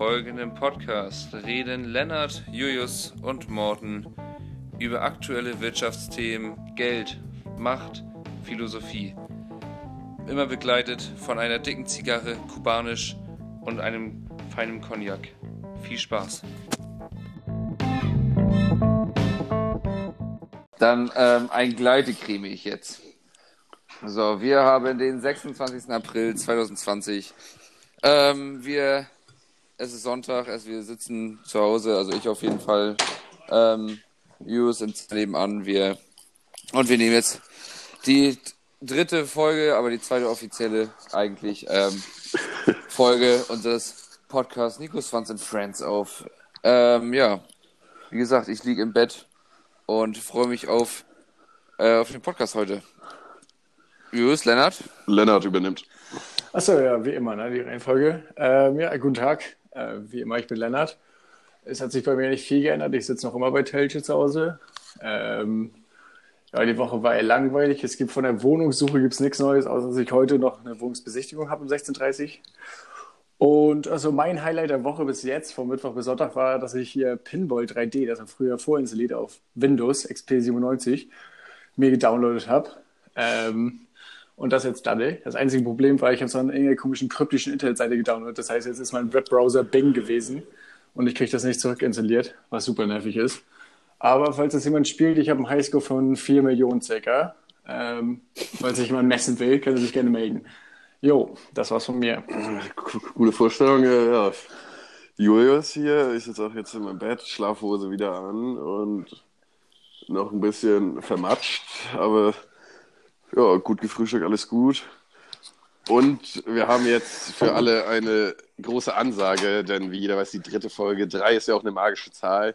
folgenden Podcast reden Lennart, Julius und Morten über aktuelle Wirtschaftsthemen, Geld, Macht, Philosophie. Immer begleitet von einer dicken Zigarre, kubanisch und einem feinen Cognac. Viel Spaß. Dann ähm, ein Gleitecremig jetzt. So, wir haben den 26. April 2020. Ähm, wir, es ist Sonntag, also wir sitzen zu Hause, also ich auf jeden Fall. Ähm, Jus im nebenan, wir und wir nehmen jetzt die dritte Folge, aber die zweite offizielle eigentlich ähm, Folge unseres Podcasts Nico Swans and Friends auf. Ähm, ja, wie gesagt, ich liege im Bett und freue mich auf, äh, auf den Podcast heute. Jus, Lennart? Lennart übernimmt. Achso, ja, wie immer, ne, die Reihenfolge. Ähm, ja, guten Tag. Äh, wie immer, ich bin Lennart. Es hat sich bei mir nicht viel geändert. Ich sitze noch immer bei Telche zu Hause. Ähm, ja, die Woche war eher langweilig. Es gibt von der Wohnungssuche gibt's nichts Neues, außer dass ich heute noch eine Wohnungsbesichtigung habe um 16.30 Uhr. Und also mein Highlight der Woche bis jetzt, vom Mittwoch bis Sonntag, war, dass ich hier Pinball 3D, das war früher vorinstalliert auf Windows XP97, mir gedownloadet habe. Ähm, und das jetzt dadde. Das einzige Problem war, ich habe so eine irgendeine komischen kryptischen Internetseite gedownloadet. Das heißt, jetzt ist mein Webbrowser Bing gewesen und ich kriege das nicht zurückinstalliert, was super nervig ist. Aber falls das jemand spielt, ich habe einen Highscore von 4 Millionen circa. Ähm, falls sich jemand messen will, kann er sich gerne melden. Jo, das war's von mir. Coole Vorstellung, ja. Julius hier, ich sitze auch jetzt in meinem Bett, Schlafhose wieder an und noch ein bisschen vermatscht, aber ja, gut gefrühstückt, alles gut. Und wir haben jetzt für alle eine große Ansage, denn wie jeder weiß, die dritte Folge, drei ist ja auch eine magische Zahl,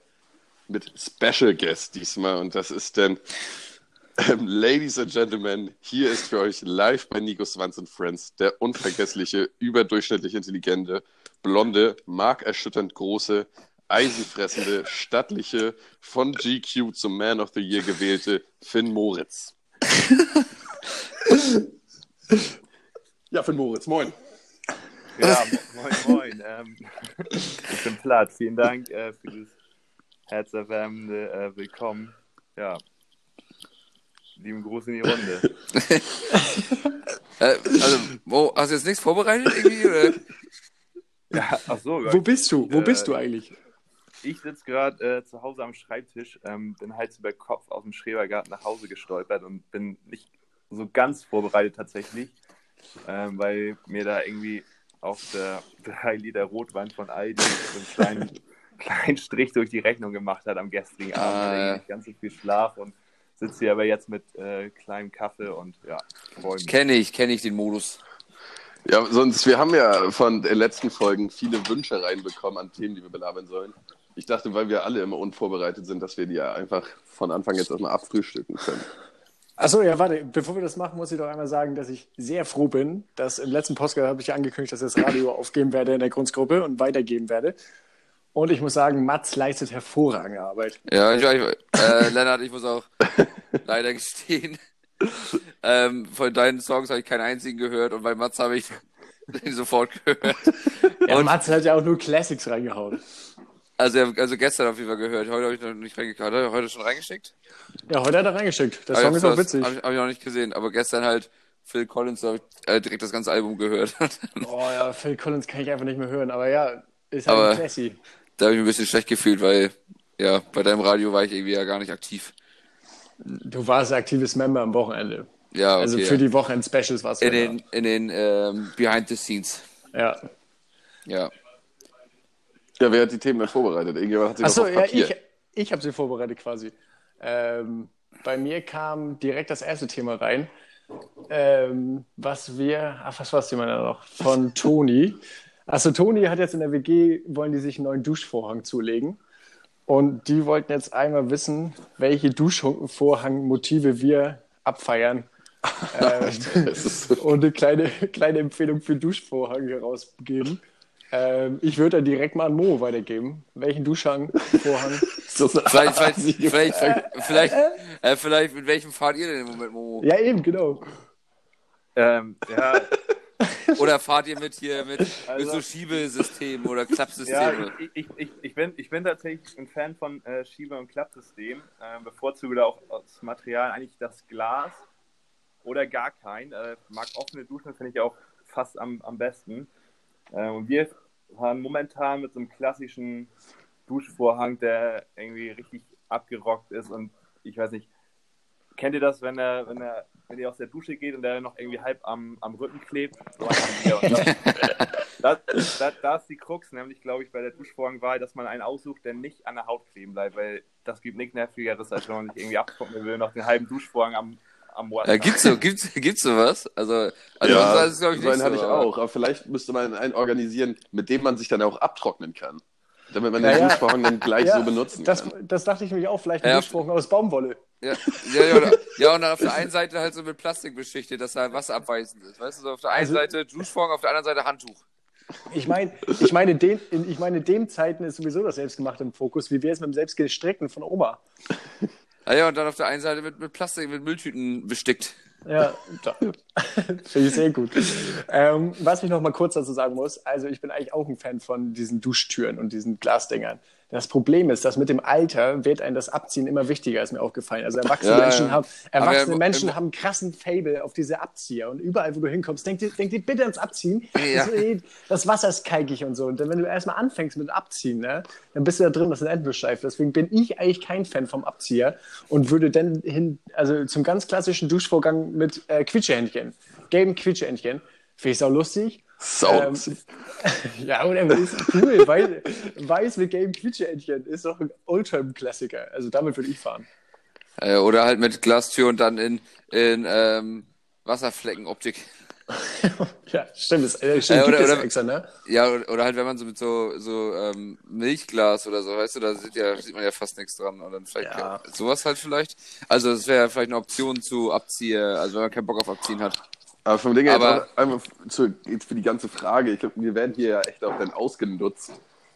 mit Special Guest diesmal. Und das ist denn, ähm, Ladies and Gentlemen, hier ist für euch live bei Nico Swans and Friends der unvergessliche, überdurchschnittlich intelligente, blonde, markerschütternd große, eisenfressende, stattliche, von GQ zum Man of the Year gewählte Finn Moritz. ja, Finn Moritz, moin. Ja, moin, moin. Ähm, ich bin platt. Vielen Dank äh, für dieses herzerwärmende äh, Willkommen. Ja, lieben Gruß in die Runde. äh, also, Mo, hast du jetzt nichts vorbereitet irgendwie? Oder? Ja, ach so. Wo bist du? Wo bist du eigentlich? Ich sitze gerade äh, zu Hause am Schreibtisch, ähm, bin Hals über Kopf aus dem Schrebergarten nach Hause gestolpert und bin nicht so ganz vorbereitet tatsächlich, ähm, weil mir da irgendwie auf der 3 Liter Rotwein von Aldi so einen kleinen, kleinen Strich durch die Rechnung gemacht hat am gestrigen Abend. Ah, ja. Nicht ganz so viel Schlaf und sitze hier aber jetzt mit äh, kleinem Kaffee und ja, freue mich. Kenne ich, kenne ich den Modus. Ja, sonst, wir haben ja von den letzten Folgen viele Wünsche reinbekommen an Themen, die wir belabern sollen. Ich dachte, weil wir alle immer unvorbereitet sind, dass wir die ja einfach von Anfang jetzt erstmal abfrühstücken können. Achso, ja, warte, bevor wir das machen, muss ich doch einmal sagen, dass ich sehr froh bin, dass im letzten Podcast habe ich ja angekündigt, dass ich das Radio aufgeben werde in der Grundgruppe und weitergeben werde. Und ich muss sagen, Mats leistet hervorragende Arbeit. Ja, ich, ich, äh, Lennart, ich muss auch leider gestehen, ähm, von deinen Songs habe ich keinen einzigen gehört und bei Mats habe ich sofort gehört. Ja, Und- Mats hat ja auch nur Classics reingehauen. Also, also gestern auf jeden Fall gehört. Heute habe ich noch nicht reingekriegt. Hat er heute schon reingeschickt? Ja, heute hat er reingeschickt. Der Aber Song ist das auch witzig. Habe ich, hab ich noch nicht gesehen. Aber gestern halt Phil Collins, da habe ich äh, direkt das ganze Album gehört. Oh ja, Phil Collins kann ich einfach nicht mehr hören, aber ja, ist halt Aber- ein Classy. da habe ich mich ein bisschen schlecht gefühlt, weil ja, bei deinem Radio war ich irgendwie ja gar nicht aktiv. Du warst aktives Member am Wochenende. Ja, okay. Also für die Wochenend-Specials warst du in ja den, in den ähm, Behind the Scenes. Ja. Ja. Ja, wer hat die Themen denn vorbereitet? Irgendjemand hat sie Achso, ja, ich, ich habe sie vorbereitet quasi. Ähm, bei mir kam direkt das erste Thema rein, ähm, was wir, ach, was war das Thema da noch? Von Toni. Also Toni hat jetzt in der WG, wollen die sich einen neuen Duschvorhang zulegen. Und die wollten jetzt einmal wissen, welche Duschvorhangmotive wir abfeiern. ähm, so- und eine kleine, kleine Empfehlung für Duschvorhang herausgeben. Ähm, ich würde dann direkt mal an Mo weitergeben. Welchen Duschhang, Vorhang? so Vielleicht, vielleicht, vielleicht, vielleicht, äh, vielleicht, mit welchem fahrt ihr denn im Moment, Momo? Ja, eben, genau. Ähm, ja, oder fahrt ihr mit hier mit, Also- mit so Schiebesystem oder Ja, Klappsystem? ich, ich, ich, ich, bin, ich bin tatsächlich ein Fan von äh, Schiebe- und Klappsystem. Äh, bevorzuge da auch das Material eigentlich das Glas oder gar kein. Äh, mag offene Duschen, finde ich auch fast am, am besten. Äh, und wir haben momentan mit so einem klassischen Duschvorhang, der irgendwie richtig abgerockt ist und ich weiß nicht, kennt ihr das, wenn er, wenn er, wenn ihr aus der Dusche geht und der noch irgendwie halb am, am Rücken klebt? Das, das, das, ist die Krux, nämlich glaube ich bei der Duschvorhangwahl, dass man einen aussucht, der nicht an der Haut kleben bleibt, weil das gibt nichts nervigeres, als wenn man sich irgendwie abtrocknen will, noch den halben Duschvorhang am, am. Ja, gibt's so, gibt's, gibt's sowas? Also, also ja, unserer ist glaube ich, nicht so. hatte ich aber- auch. Aber vielleicht müsste man einen organisieren, mit dem man sich dann auch abtrocknen kann. Damit man Ja, den ja. Duschvorhang dann gleich Ja, so benutzen Das, kann. das dachte ich nämlich auch, vielleicht ein Ja. Duschvorhang aus Baumwolle. Ja, ja, ja, oder, ja, und dann auf der einen Seite halt so mit Plastik beschichtet, dass da Wasser abweisend ist. Weißt du, so auf der einen Also- Seite Duschvorhang, auf der anderen Seite Handtuch. Ich meine, ich meine, den, in, ich meine, in dem Zeiten ist sowieso das Selbstgemachte im Fokus. Wie wäre es mit dem Selbstgestrickten von Oma? Ja, ja, und dann auf der einen Seite mit, mit Plastik, mit Mülltüten bestickt. Ja, finde ich sehr gut. Ähm, was ich noch mal kurz dazu sagen muss, also ich bin eigentlich auch ein Fan von diesen Duschtüren und diesen Glasdingern. Das Problem ist, dass mit dem Alter wird einem das Abziehen immer wichtiger, ist mir aufgefallen. Also erwachsene Ja, Menschen, ja. haben, erwachsene im- Menschen haben einen krassen Fable auf diese Abzieher. Und überall, wo du hinkommst, denk dir, denk dir bitte ans Abziehen. Ja. Das, eh- das Wasser ist kalkig und so. Und dann, wenn du erstmal anfängst mit Abziehen, ne, dann bist du da drin, das ist ein Endbeschleif. Deswegen bin ich eigentlich kein Fan vom Abzieher und würde dann hin, also zum ganz klassischen Duschvorgang mit äh, Quietschehändchen, gelben Quietschehändchen. Finde ich auch lustig. Sau. Ähm, Ja, oder ist cool. Weiß, weiß mit gelben Quietschehändchen ist doch ein Oldtime-Klassiker. Also damit würde ich fahren. Äh, oder halt mit Glastür und dann in, in ähm, Wasserfleckenoptik. ja, stimmt. Das, äh, stimmt Äh, oder- oder- extra, ne? Ja, oder, oder halt, wenn man so mit so, so ähm, Milchglas oder so, weißt du, da sieht, ja, sieht man ja fast nichts dran. Und dann vielleicht Ja. sowas halt vielleicht. Also das wäre vielleicht eine Option zu Abzieher, also wenn man keinen Bock auf Abziehen hat. Aber vom Ding her einmal zu, jetzt für die ganze Frage. Ich glaube, wir werden hier ja echt auch dann ausgenutzt,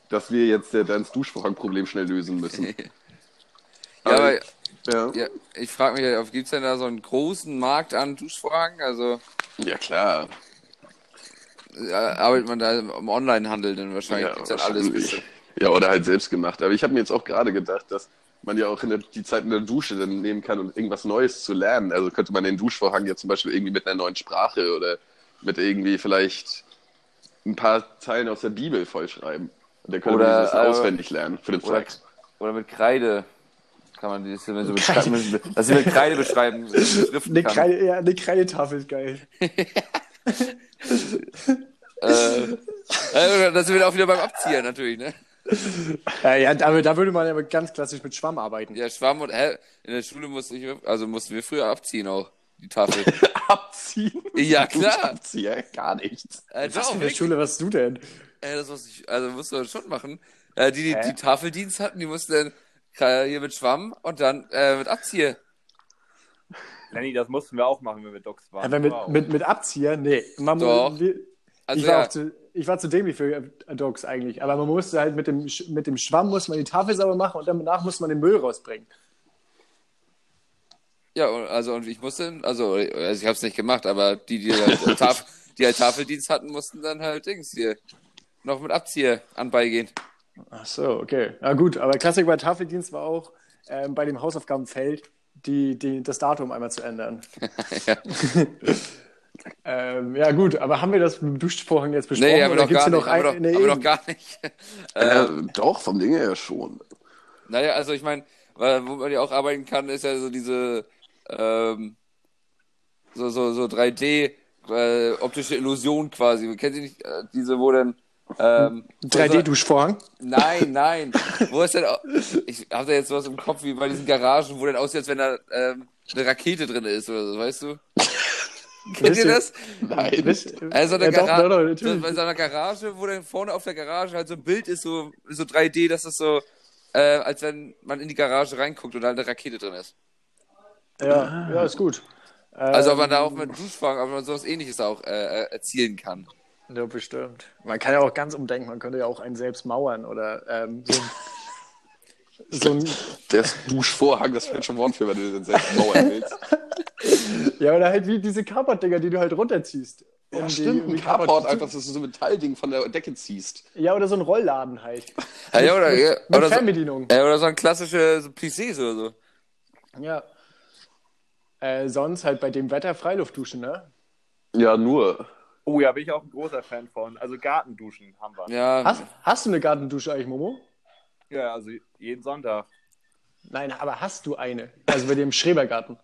dass wir jetzt äh, das Duschvorhangproblem schnell lösen müssen. Ja, aber ja. ja, ich frage mich, gibt es denn da so einen großen Markt an Duschvorhang? Also ja, klar. äh, arbeitet man da im Onlinehandel denn wahrscheinlich? Ja, alles wahrscheinlich. bestimmt. ja, oder halt selbst gemacht. Aber ich habe mir jetzt auch gerade gedacht, dass man ja auch in der, die Zeit in der Dusche dann nehmen kann, um irgendwas Neues zu lernen. Also könnte man den Duschvorhang ja zum Beispiel irgendwie mit einer neuen Sprache oder mit irgendwie vielleicht ein paar Zeilen aus der Bibel vollschreiben. Und dann könnte Oder, man dieses äh, auswendig lernen für den Oder, Flex. oder mit Kreide kann man dieses, wenn so beschreiben, mit, dass sie mit Kreide beschreiben, Eine, kann. Kreide, ja, eine Kreidetafel ist geil. Äh, äh, das sind wir auch wieder beim Abziehen natürlich, ne? Ja, ja da, da würde man ja ganz klassisch mit Schwamm arbeiten. Ja, Schwamm und hä, in der Schule musste ich, also mussten wir früher abziehen auch, die Tafel. Abziehen? Ja, klar. Abziehen? Gar nichts. äh, Was eine wirklich. Schule warst du denn? Äh, das musste ich, also musst du schon machen. Äh, die, die, die Tafeldienst hatten, die mussten dann äh, hier mit Schwamm und dann äh, mit Abzieher. Lenny, das mussten wir auch machen, wenn wir Docs waren. Ja, wenn mit, Wow. mit, mit Abzieher? Nee. Man Doch. wir- Also ich, war ja. zu, ich war zu dämlich für Dogs eigentlich. Aber man musste halt mit dem, mit dem Schwamm muss man die Tafel sauber machen und danach muss man den Müll rausbringen. Ja, also und ich musste, also, also ich habe es nicht gemacht, aber die, die halt, äh, Taf die halt Tafeldienst hatten, mussten dann halt Dings hier noch mit Abzieher anbeigehen. Ach so, okay. Na gut, aber Klassik bei Tafeldienst war auch ähm, bei dem Hausaufgabenfeld die, die, das Datum einmal zu ändern. ja. Ähm, ja gut, aber haben wir das mit dem Duschvorhang jetzt besprochen? Nee, haben wir gibt's gar noch Haben wir ein, doch, haben wir doch eben. gar nicht. Äh, ähm, doch, vom Ding her schon. naja, also ich meine, wo man ja auch arbeiten kann, ist ja so diese ähm, so, so, so 3D äh, optische Illusion quasi. Kennt ihr nicht äh, diese, wo dann ähm, wo so- 3D-Duschvorhang? Nein, nein. Wo ist denn auch, ich habe da jetzt was im Kopf wie bei diesen Garagen, wo dann aussieht, als wenn da ähm, eine Rakete drin ist oder so, weißt du? Kennt ihr das? Nein. Also eine ja, doch, Garage, doch, doch, so, bei so einer Garage, wo dann vorne auf der Garage halt so ein Bild ist, so, so 3D, dass das so, äh, als wenn man in die Garage reinguckt und da eine Rakete drin ist. Ja, ja, ist gut. Also ob man Ähm, da auch mit Duschvorhang, ob man sowas ähnliches auch äh, äh, erzielen kann. Ja, bestimmt. Man kann ja auch ganz umdenken, man könnte ja auch einen selbst mauern oder ähm, so, ein, so ein, Der ist Duschvorhang, das fällt schon Wort für, wenn du den selbst mauern willst. ja, oder halt wie diese Carport-Dinger, die du halt runterziehst. Ja, die- stimmt, ein Carport einfach, dass du so ein Metallding von der Decke ziehst. Ja, oder so ein Rollladen halt. Ja, ja, oder, ja, Mit oder, so, Fernbedienung. ja, oder so ein klassische so Plissés oder so. Ja. Äh, sonst halt bei dem Wetter Freiluftduschen, ne? Ja, nur. Oh ja, bin ich auch ein großer Fan von. Also Gartenduschen haben wir. Ja, Hast, hast du eine Gartendusche eigentlich, Momo? Ja, also jeden Sonntag. Nein, aber hast du eine? Also bei dem Schrebergarten.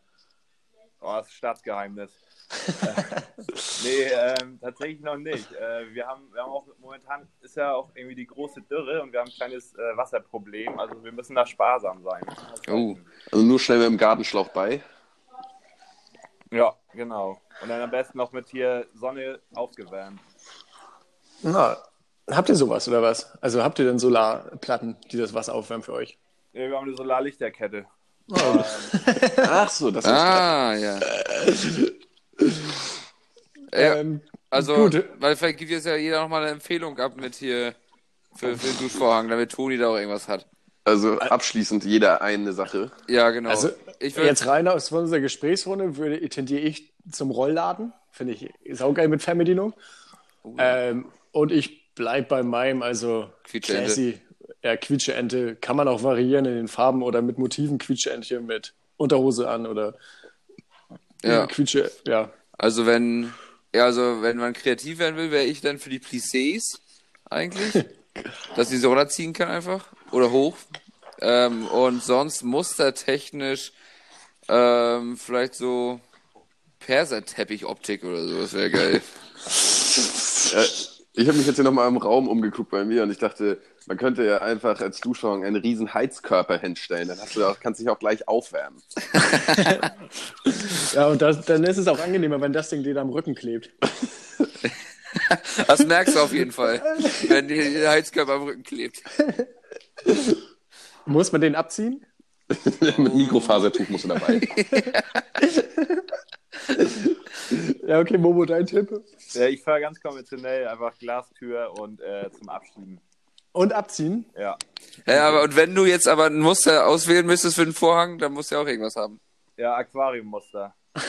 Oh, das ist Staatsgeheimnis. Äh, nee, ähm, tatsächlich noch nicht. Äh, wir, haben, wir haben auch momentan ist ja auch irgendwie die große Dürre und wir haben ein kleines äh, Wasserproblem. Also wir müssen da sparsam sein. Oh. Also nur schnell mit dem Gartenschlauch bei. Ja, genau. Und dann am besten noch mit hier Sonne aufgewärmt. Na, habt ihr sowas oder was? Also habt ihr denn Solarplatten, die das Wasser aufwärmen für euch? Ja, wir haben eine Solarlichterkette. Ach so, das ist. Ah, ja. ja Ähm, also, gut. weil vielleicht gibt jetzt ja jeder nochmal eine Empfehlung ab mit hier für, für den Duschvorhang, damit Toni da auch irgendwas hat. Also abschließend jeder eine Sache. Ja, genau. also ich würde jetzt rein aus unserer Gesprächsrunde würde, tendiere ich zum Rollladen. Finde ich saugeil mit Fernbedienung. Ähm, und ich bleib bei meinem, also Quietscheente. classy. Ja, Quietscheente kann man auch variieren in den Farben oder mit Motiven Quietscheentchen mit Unterhose an oder ja. Quietsche, ja. Also wenn, ja, also wenn man kreativ werden will, wäre ich dann für die Plissés eigentlich, dass sie so runterziehen kann einfach oder hoch. Ähm, und sonst mustertechnisch ähm, vielleicht so Perserteppich-Optik oder so, das wäre geil. Äh, ich habe mich jetzt hier nochmal im Raum umgeguckt bei mir und ich dachte, man könnte ja einfach als Duschvorhang einen riesen Heizkörper hinstellen. Dann hast du auch, kannst dich auch gleich aufwärmen. Ja, und das, dann ist es auch angenehmer, wenn das Ding dir am Rücken klebt. Das merkst du auf jeden Fall, wenn dir der Heizkörper am Rücken klebt. Muss man den abziehen? Mit Mikrofasertuch musst du dabei. Ja, okay, Momo, dein Tipp. Ja, ich fahre ganz konventionell, einfach Glastür und äh, zum Abschieben. Und abziehen? Ja. Ja, aber und wenn du jetzt aber ein Muster auswählen müsstest für den Vorhang, dann musst du ja auch irgendwas haben. Ja, Aquariummuster.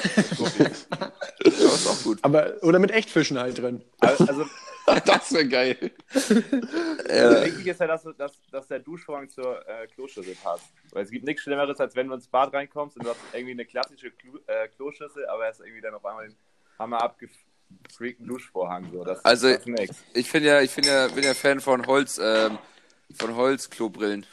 Das ist auch gut. Aber, oder mit Echtfischen halt drin. Also, Das wäre geil. also wichtig ist ja, dass, du- dass, dass der Duschvorhang zur äh, Kloschüssel passt. Weil es gibt nichts Schlimmeres, als wenn du ins Bad reinkommst und du hast irgendwie eine klassische Klu äh, Kloschüssel, aber hast irgendwie dann auf einmal den Hammer abgefreakten Duschvorhang. So. Das, Also- das ist. Ich bin ja, ich bin ja, bin ja Fan von Holz, ähm, von Holzklobrillen.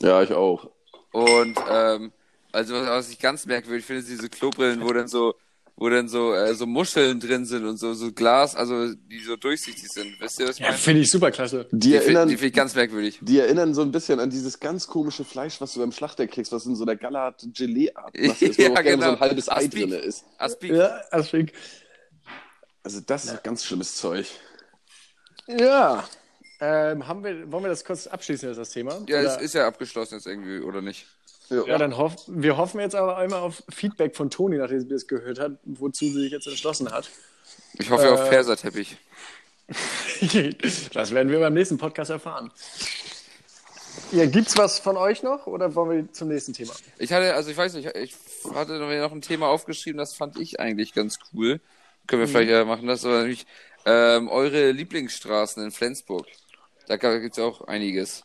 Ja, ich auch. Und ähm, also was, was ich ganz merkwürdig finde, ist diese Klobrillen, wo dann so, wo dann so, äh, so Muscheln drin sind und so, so Glas, also die so durchsichtig sind. Wisst ihr, was ich Ja, meine? finde ich super klasse. Die Die, finde erinnern, die find ich ganz merkwürdig. die erinnern so ein bisschen an dieses ganz komische Fleisch, was du beim Schlachter kriegst, was in so einer Galat-Gelee-Art ist, wo Ja, auch gerne so genau. ein halbes Ei Aspik. drin ist. Aspik. Ja, finde ich. Also das ist ganz schlimmes Zeug. Ja. Ähm, haben wir, wollen wir das kurz abschließen, das Thema? Ja, es Oder- ist ja abgeschlossen jetzt irgendwie, oder nicht? Ja, dann hoff, wir hoffen jetzt aber einmal auf Feedback von Toni, nachdem sie das gehört hat, wozu sie sich jetzt entschlossen hat. Ich hoffe auf Äh, Perserteppich. das werden wir beim nächsten Podcast erfahren. Ja, gibt's was von euch noch oder wollen wir zum nächsten Thema? Ich hatte, also ich weiß nicht, ich hatte noch ein Thema aufgeschrieben, das fand ich eigentlich ganz cool. Können wir vielleicht ja machen, das aber nämlich ähm, eure Lieblingsstraßen in Flensburg. Da gibt es ja auch einiges.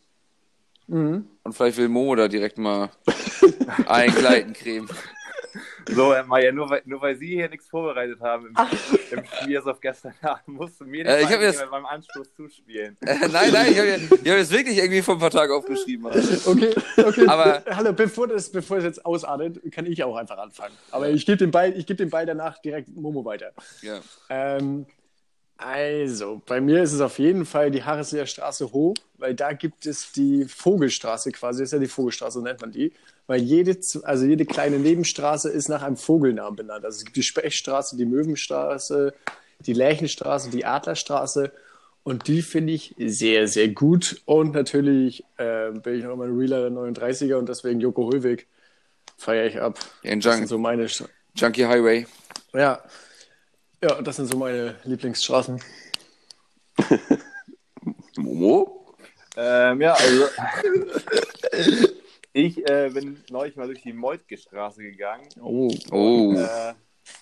Und vielleicht will Momo da direkt mal eingleiten, Creme. So, äh, Maya, nur weil, nur weil Sie hier nichts vorbereitet haben im, im Spiel auf gestern Abend, musst du mir Äh, ich das- beim Anstoß zuspielen. Äh, nein, nein, ich habe ich hab das wirklich irgendwie vor ein paar Tagen aufgeschrieben. Okay, okay. Aber- Hallo, bevor das, bevor es jetzt ausartet, kann ich auch einfach anfangen. Aber ich gebe den Ball, ich gebe den Ball danach direkt Momo weiter. Ja. Ähm, also, bei mir ist es auf jeden Fall die Harrisseer Straße hoch, weil da gibt es die Vogelstraße quasi, das ist ja die Vogelstraße, so nennt man die. Weil jede, also jede kleine Nebenstraße ist nach einem Vogelnamen benannt. Also es gibt die Spechtstraße, die Möwenstraße, die Lärchenstraße, die Adlerstraße. Und die finde ich sehr, sehr gut. Und natürlich äh, bin ich noch immer ein Realer der 39er und deswegen Joko Höwig feiere ich ab. Das Junk sind so meine, Stra- Junkie Highway. ja. Ja, das sind so meine Lieblingsstraßen. Momo? Ähm, ja, also. ich äh, bin neulich mal durch die Moltke Straße gegangen. Oh. Oh. Äh,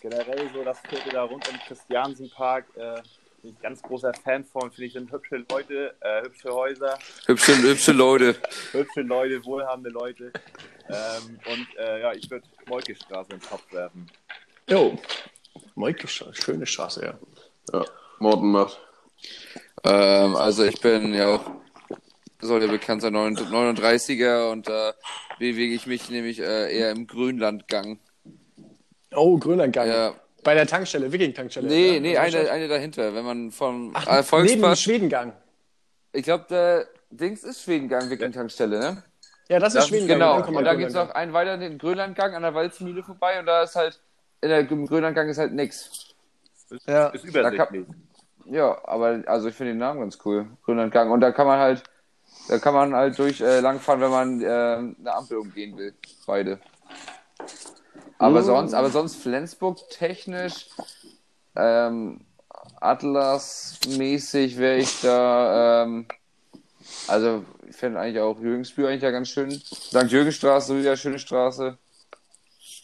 generell so das Viertel da rund um Christiansenpark äh, bin ich ganz großer Fan von. Finde ich, sind hübsche Leute, äh, hübsche Häuser, Hübsche, hübsche Leute. hübsche Leute, wohlhabende Leute. Ähm, und äh, ja, ich würde Molkestraße in den Kopf werfen. Jo. Moikestraße, schöne Straße, ja. Ja, Morten macht. Ähm, also ich bin ja auch, soll ja bekannt sein, 39er und da bewege ich mich nämlich äh, eher im Grünlandgang. Oh, Grönlandgang. Ja. Bei der Tankstelle, Wiking-Tankstelle. Nee, ja? nee, eine, eine dahinter. Wenn man vom Ach, äh, neben dem Volkspark, Schwedengang. ich glaube, der Dings ist Schwedengang, Wiking-Tankstelle, ne? Ja, das ist Das Schwedengang. Genau. Und da geht's Grönlandgang. noch einen weiter den Grönlandgang an der Walzmühle vorbei und da ist halt, in der, im Grönlandgang ist halt nix. Ja. Ist übersichtlich. Ja, aber also ich finde den Namen ganz cool. Grönlandgang. Und da kann man halt, da kann man halt durch äh, langfahren, wenn man äh, eine Ampel umgehen will. Beide. Aber sonst, aber sonst Flensburg technisch, ähm, Atlas-mäßig wäre ich da, ähm, also ich finde eigentlich auch Jürgensbühl eigentlich ja ganz schön. St. Jürgenstraße, wieder schöne Straße.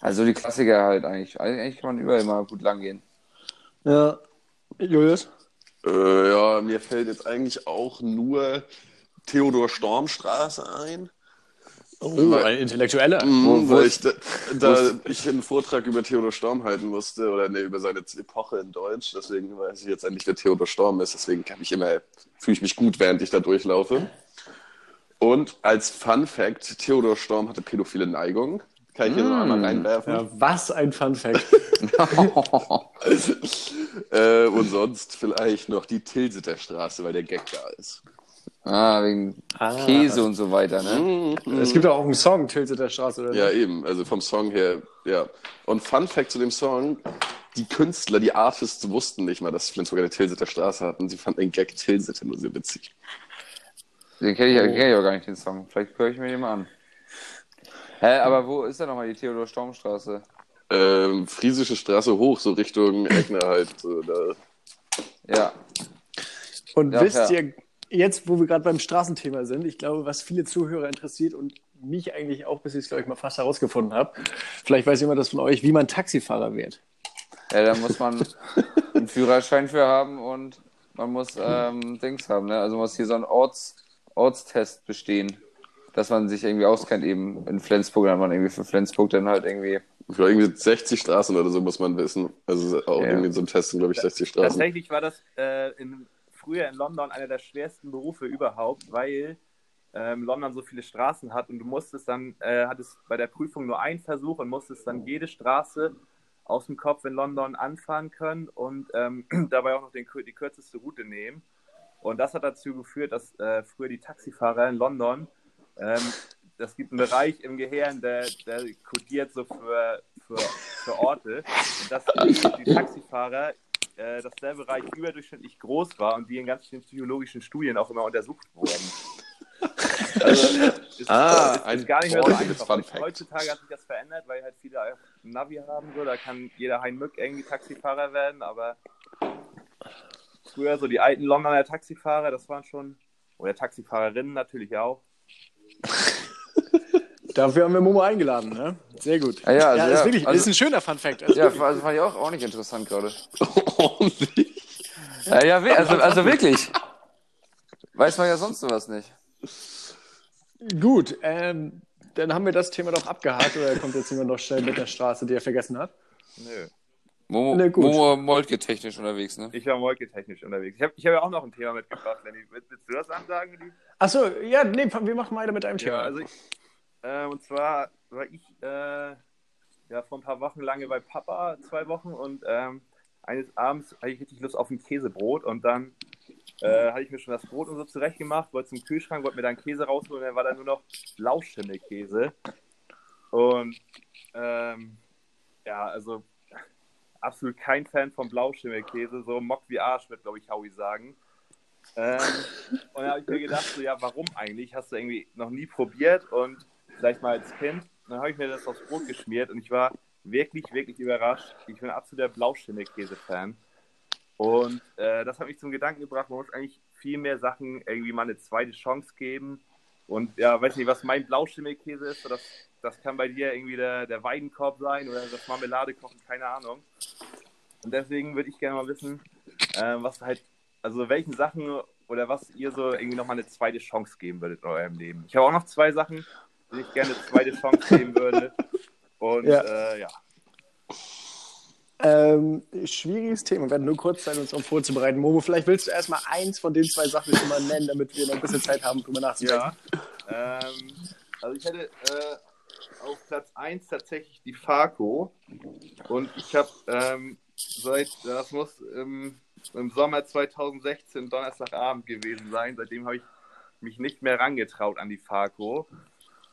Also die Klassiker halt eigentlich. Eigentlich kann man überall mal gut lang gehen. ja. Julius? Äh, ja, mir fällt jetzt eigentlich auch nur Theodor Stormstraße ein. Oh, ein Intellektueller. Mhm, Wo- wo ich, da, da ich einen Vortrag über Theodor Storm halten musste, oder ne, über seine Epoche in Deutsch, deswegen weiß ich jetzt endlich, wer Theodor Storm ist, deswegen kann ich immer, fühle ich mich gut, während ich da durchlaufe. Und als Fun Fact, Theodor Storm hatte pädophile Neigung. Kann ich hier so einmal reinwerfen. Ja, was ein Fun Fact. Äh, und sonst vielleicht noch die Tilsiter Straße, weil der Gag da ist. Ah, wegen Ah. Käse und so weiter, ne? es gibt auch einen Song, Tilsiter Straße, oder? Ja, eben. Also vom Song her, ja. Und Fun Fact zu dem Song: Die Künstler, die Artists wussten nicht mal, dass Flensburg eine Tilsiter Straße hat und sie fanden den Gag Tilsiter nur sehr witzig. Den kenne ich, den kenn ich auch gar nicht, den Song. Vielleicht höre ich mir den mal an. Hä, aber wo ist denn nochmal die Theodor Stormstraße? Ähm, Friesische Straße hoch, so Richtung Eckner halt. So, da. Ja. Und Ja, wisst ja. ihr, jetzt, wo wir gerade beim Straßenthema sind, ich glaube, was viele Zuhörer interessiert und mich eigentlich auch, bis ich es, glaube ich, mal fast herausgefunden habe, vielleicht weiß jemand das von euch, wie man Taxifahrer wird. Ja, da muss man einen Führerschein für haben und man muss ähm, Dings haben, ne? Also muss hier so ein Orts, Ortstest bestehen, dass man sich irgendwie auskennt, eben in Flensburg, dann hat man irgendwie für Flensburg dann halt irgendwie. Für irgendwie 60 Straßen oder so muss man wissen. Also auch Ja. irgendwie in so einem Test sind, glaube ich, 60 Straßen. Tatsächlich war das äh, in, früher in London einer der schwersten Berufe überhaupt, weil ähm, London so viele Straßen hat und du musstest dann, äh, hattest bei der Prüfung nur einen Versuch und musstest dann jede Straße aus dem Kopf in London anfahren können und ähm, dabei auch noch den, die kürzeste Route nehmen. Und das hat dazu geführt, dass äh, früher die Taxifahrer in London, ähm, das gibt einen Bereich im Gehirn, der, der kodiert so für, für, für Orte. Und dass die, die Taxifahrer, äh, dass der Bereich überdurchschnittlich groß war und die in ganz vielen psychologischen Studien auch immer untersucht wurden. Also, ist, Ah, ist, ist gar nicht mehr so einfach. Heutzutage hat sich das verändert, weil halt viele auch ein Navi haben, so, da kann jeder Heinmück irgendwie Taxifahrer werden, aber früher so die alten Londoner Taxifahrer, das waren schon, oder Taxifahrerinnen natürlich auch. Dafür haben wir Momo eingeladen, ne? Sehr gut. Ja, ja, also ist ja, wirklich, also- ist ein schöner Fun Fact. Also Ja, wirklich. also fand ich auch, auch nicht interessant gerade. Ordentlich. Ja, ja, we- also, also wirklich. Weiß man ja sonst sowas nicht. Gut, ähm, dann haben wir das Thema doch abgehakt. Oder kommt jetzt jemand noch schnell mit der Straße, die er vergessen hat? Nö. Momo, gut. Momo Moltke technisch unterwegs, ne? Ich war molke-technisch unterwegs. Ich habe ich hab ja auch noch ein Thema mitgebracht, Lenny. Willst, willst du das ansagen? Achso, ja, nee, wir machen weiter mit einem Thema. Ja, also ich, äh, und zwar war ich äh, ja vor ein paar Wochen lange bei Papa, zwei Wochen, und ähm, eines Abends hatte ich richtig Lust auf ein Käsebrot und dann äh, hatte ich mir schon das Brot und so zurecht gemacht, wollte zum Kühlschrank, wollte mir dann Käse rausholen und dann war da nur noch Blauschimmelkäse. Und ähm, ja, also absolut kein Fan von Blauschimmelkäse, so Mock wie Arsch, wird glaube ich Howie sagen. Ähm, und da habe ich mir gedacht, so, ja, warum eigentlich? Hast du irgendwie noch nie probiert und vielleicht mal als Kind. Dann habe ich mir das aufs Brot geschmiert und ich war wirklich, wirklich überrascht. Ich bin absoluter Blauschimmelkäse-Fan. Und äh, das hat mich zum Gedanken gebracht, man muss eigentlich viel mehr Sachen irgendwie mal eine zweite Chance geben. Und ja, weiß nicht, was mein Blauschimmelkäse ist, das das kann bei dir irgendwie der, der Weidenkorb sein oder das Marmelade kochen, keine Ahnung. Und deswegen würde ich gerne mal wissen, äh, was halt, also welchen Sachen oder was ihr so irgendwie nochmal eine zweite Chance geben würdet in eurem Leben. Ich habe auch noch zwei Sachen, denen ich gerne eine zweite Chance geben würde. Und Ja. äh, ja. Ähm, schwieriges Thema. Wir werden nur kurz Zeit, uns darauf vorzubereiten. Momo, vielleicht willst du erstmal eins von den zwei Sachen schon mal nennen, damit wir noch ein bisschen Zeit haben, drüber nachzudenken. Ja. Ähm, also ich hätte äh, auf Platz 1 tatsächlich die Farco. Und ich habe ähm, seit, das muss im, im Sommer 2016 Donnerstagabend gewesen sein, seitdem habe ich mich nicht mehr rangetraut an die Farco.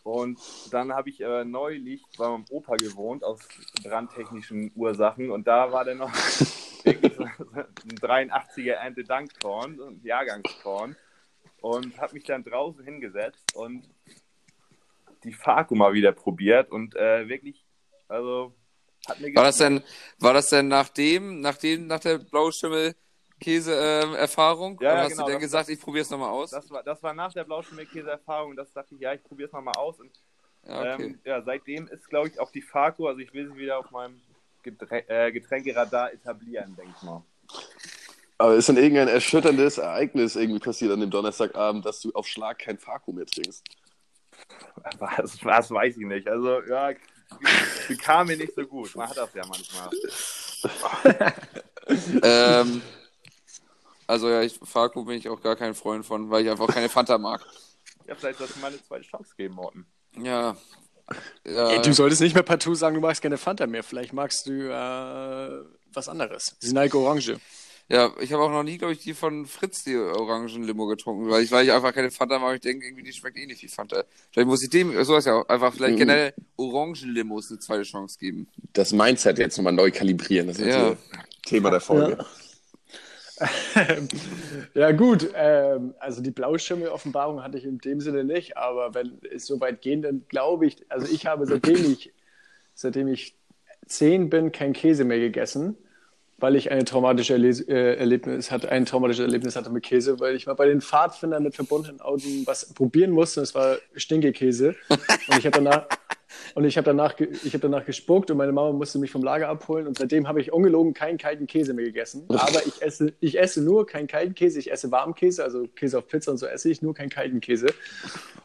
Und dann habe ich äh, neulich bei meinem Opa gewohnt, aus brandtechnischen Ursachen. Und da war dann noch wirklich so, ein 83er Erntedankkorn, so ein Jahrgangskorn. Und habe mich dann draußen hingesetzt und die Farco mal wieder probiert. Und äh, wirklich, also War das denn, war das denn nach dem, nach dem, nach der Blauschimmelkäse-Erfahrung? Ja, ja, Oder hast genau, du denn das- gesagt, ich probiere es nochmal aus? Das war, das war nach der Blauschimmelkäse-Erfahrung. Das dachte ich, ja, ich probiere es mal aus. Und ja, okay. ähm, ja, seitdem ist, glaube ich, auch die Farco, also ich will sie wieder auf meinem Geträ äh, Getränkeradar etablieren, denke ich mal. Aber ist denn irgendein erschütterndes Ereignis irgendwie passiert an dem Donnerstagabend, dass du auf Schlag kein Farko mehr trinkst? Was, was weiß ich nicht. Also, ja, bekam mir nicht so gut. Man hat das ja manchmal. ähm, also ja, ich, Farko bin ich auch gar kein Freund von, weil ich einfach keine Fanta mag. Ja, vielleicht sollst du mal eine zweite Chance geben, Morten. Ja. ja Ey, du solltest nicht mehr partout sagen, du magst keine Fanta mehr. Vielleicht magst du äh, was anderes. Sinalco Orange. Ja, ich habe auch noch nie, glaube ich, die von Fritz, die Orangenlimo getrunken, weil ich, weil ich einfach keine Fanta mag. Ich denke, irgendwie, die schmeckt eh nicht wie Fanta. Vielleicht muss ich dem, so ist ja auch, einfach vielleicht Mhm. generell Orangenlimos eine zweite Chance geben. Das Mindset jetzt nochmal neu kalibrieren, das ist Ja. Thema der Folge. ja, gut. Ähm, also die Blauschimmel-Offenbarung hatte ich in dem Sinne nicht, aber wenn es so weit geht, dann glaube ich, also ich habe seitdem ich, seitdem ich zehn bin, kein Käse mehr gegessen, weil ich eine traumatische Erle äh, Erlebnis hatte, ein traumatisches Erlebnis hatte mit Käse, weil ich mal bei den Pfadfindern mit verbundenen Augen was probieren musste und es war Stinkekäse. Und ich habe danach, und ich habe danach, ich habe danach gespuckt und meine Mama musste mich vom Lager abholen und seitdem habe ich ungelogen keinen kalten Käse mehr gegessen. Aber ich esse, ich esse nur keinen kalten Käse, ich esse Warmkäse, also Käse auf Pizza und so esse ich, nur keinen kalten Käse.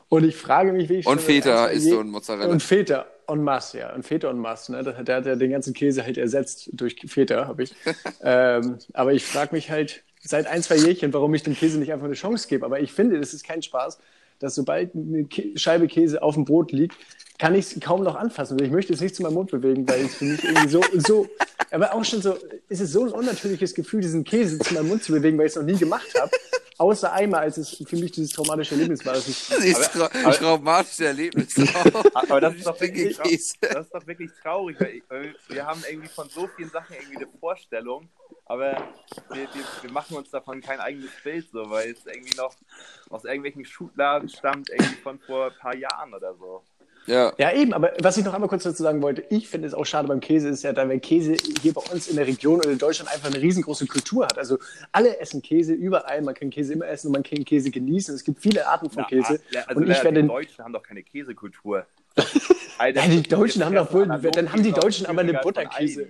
Und ich frage mich, wie ich Und Feta ist so ein Mozzarella. Und Feta en masse, ja. Und Feta en masse. Ne? Der, der hat ja den ganzen Käse halt ersetzt durch Feta, habe ich. ähm, aber ich frage mich halt seit ein, zwei Jährchen, warum ich dem Käse nicht einfach eine Chance gebe. Aber ich finde, das ist kein Spaß, dass sobald eine Scheibe Käse auf dem Brot liegt, kann ich es kaum noch anfassen. Ich möchte es nicht zu meinem Mund bewegen, weil es für mich irgendwie so, so, aber auch schon so, ist es so ein unnatürliches Gefühl, diesen Käse zu meinem Mund zu bewegen, weil ich es noch nie gemacht habe. Außer einmal, als es für mich dieses traumatische Erlebnis war, dass ich Dieses tra traumatische Erlebnis auch. Aber das ist doch wirklich, das ist doch wirklich traurig, weil, ich, weil wir haben irgendwie von so vielen Sachen irgendwie eine Vorstellung, aber wir, wir, wir machen uns davon kein eigenes Bild, so, weil es irgendwie noch aus irgendwelchen Schubladen stammt, irgendwie von vor ein paar Jahren oder so. Ja. Ja, eben, aber was ich noch einmal kurz dazu sagen wollte, ich finde es auch schade beim Käse, ist ja, da wir Käse hier bei uns in der Region oder in Deutschland einfach eine riesengroße Kultur hat. Also alle essen Käse überall, man kann Käse immer essen und man kann Käse genießen. Es gibt viele Arten von Käse. also und ich die werde. Deutschen haben doch keine Käsekultur. Alter, Ja, die Deutschen haben doch wohl- dann haben die Deutschen aber eine Butterkäse.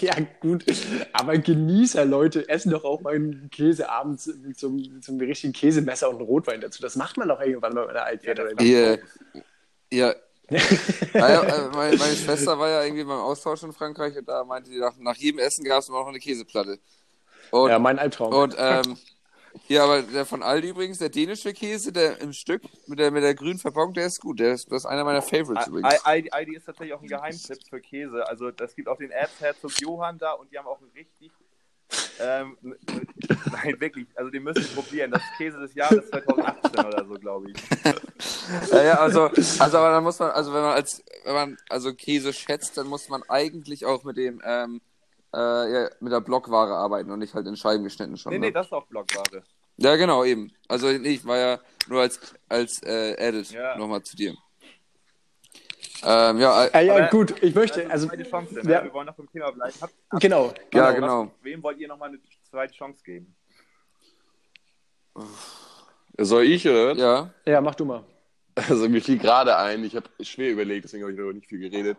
Ja, gut. Aber Genießer, Leute, essen doch auch mal einen Käse abends so einem richtigen Käsemesser und einem Rotwein dazu. Das macht man doch irgendwann mal, wenn er alt wird. Ja, ja. naja, äh, meine, meine Schwester war ja irgendwie beim Austausch in Frankreich und da meinte sie, nach, nach jedem Essen gab es immer noch eine Käseplatte. Und, ja, mein Albtraum. und ähm, hier aber der von Aldi übrigens, der dänische Käse, der im Stück mit der, mit der grünen Verpackung, der ist gut. Der ist, das ist einer meiner Favorites übrigens. Aldi, Aldi ist tatsächlich auch ein Geheimtipp für Käse. Also es gibt auch den Erzherzog Johann da und die haben auch einen richtig, ähm, nein wirklich, also den müssen wir probieren. Das ist Käse des Jahres 2018 oder so, glaube ich. Ja, ja, also, also aber dann muss man, also wenn man als, wenn man also Käse schätzt, dann muss man eigentlich auch mit dem, ähm, äh, ja, mit der Blockware arbeiten und nicht halt in Scheiben geschnitten schon. Nee, ne? nee, das ist auch Blockware. Ja, genau, eben. Also ich war ja nur als, als äh, Edit Ja. nochmal zu dir. Ähm, ja, äh, ja, gut, ich möchte, Das ist also, eine zweite Chance, ja. Wir wollen noch beim Thema bleiben. Habt, habt, genau, ja, genau. genau. Was, wem wollt ihr nochmal eine zweite Chance geben? Soll ich, oder? Ja, Ja, mach du mal. Also mir fiel gerade ein, ich habe schwer überlegt, deswegen habe ich noch nicht viel geredet,